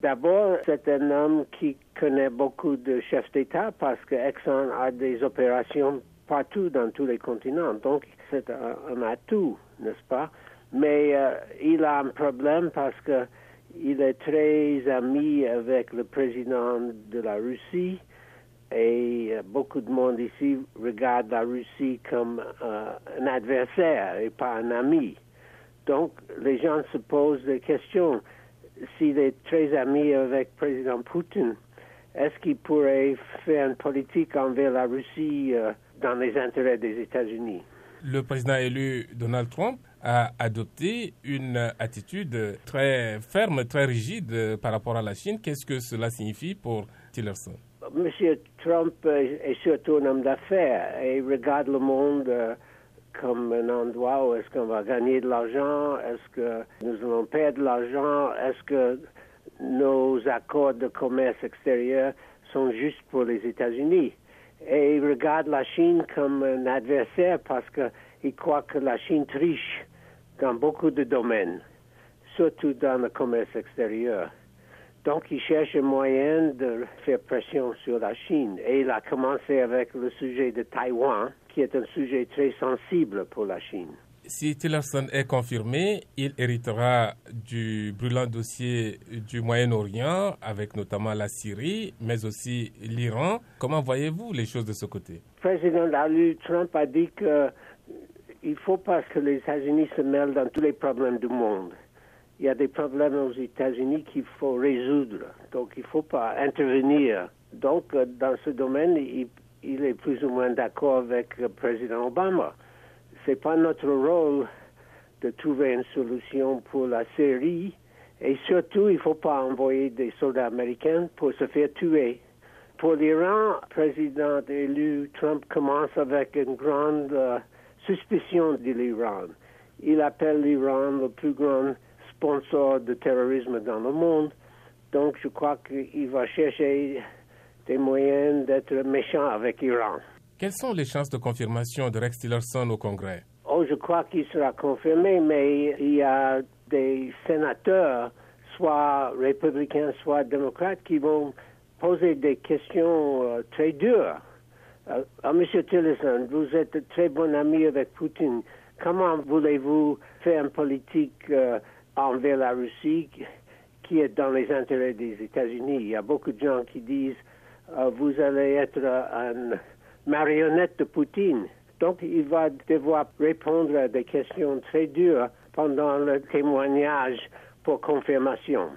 D'abord, c'est un homme qui connaît beaucoup de chefs d'État parce que Exxon a des opérations partout dans tous les continents. Donc, c'est un, atout, n'est-ce pas? Mais euh, il a un problème parce que il est très ami avec le président de la Russie et euh, beaucoup de monde ici regarde la Russie comme euh, un adversaire et pas un ami. Donc, les gens se posent des questions. S'il est très ami avec le président Poutine, est-ce qu'il pourrait faire une politique envers la Russie euh, dans les intérêts des États-Unis? Le président élu Donald Trump a adopté une attitude très ferme, très rigide par rapport à la Chine. Qu'est-ce que cela signifie pour Tillerson? Monsieur Trump est surtout un homme d'affaires et regarde le monde euh, comme un endroit où est-ce qu'on va gagner de l'argent, est-ce que nous allons perdre de l'argent, est-ce que nos accords de commerce extérieur sont justes pour les États-Unis? Et il regarde la Chine comme un adversaire parce qu'il croit que la Chine triche dans beaucoup de domaines, surtout dans le commerce extérieur. Donc, il cherche un moyen de faire pression sur la Chine. Et il a commencé avec le sujet de Taïwan, qui est un sujet très sensible pour la Chine. Si Tillerson est confirmé, il héritera du brûlant dossier du Moyen-Orient, avec notamment la Syrie, mais aussi l'Iran. Comment voyez-vous les choses de ce côté? Le président Trump a dit qu'il ne faut pas que les États-Unis se mêlent dans tous les problèmes du monde il y a des problèmes aux États-Unis qu'il faut résoudre. Donc, il ne faut pas intervenir. Donc, dans ce domaine, il, est plus ou moins d'accord avec le président Obama. Ce n'est pas notre rôle de trouver une solution pour la Syrie. Et surtout, il ne faut pas envoyer des soldats américains pour se faire tuer. Pour l'Iran, le président élu Trump commence avec une grande euh, suspicion de l'Iran. Il appelle l'Iran le plus grand sponsor de terrorisme dans le monde. Donc, je crois qu'il va chercher des moyens d'être méchant avec l'Iran. Quelles sont les chances de confirmation de Rex Tillerson au Congrès? Oh, je crois qu'il sera confirmé, mais il y a des sénateurs, soit républicains, soit démocrates, qui vont poser des questions euh, très dures. Euh, Monsieur Tillerson, vous êtes très bon ami avec Poutine. Comment voulez-vous faire une politique euh, envers la Russie qui est dans les intérêts des États-Unis? Il y a beaucoup de gens qui disent vous allez être une marionnette de Poutine. Donc il va devoir répondre à des questions très dures pendant le témoignage pour confirmation.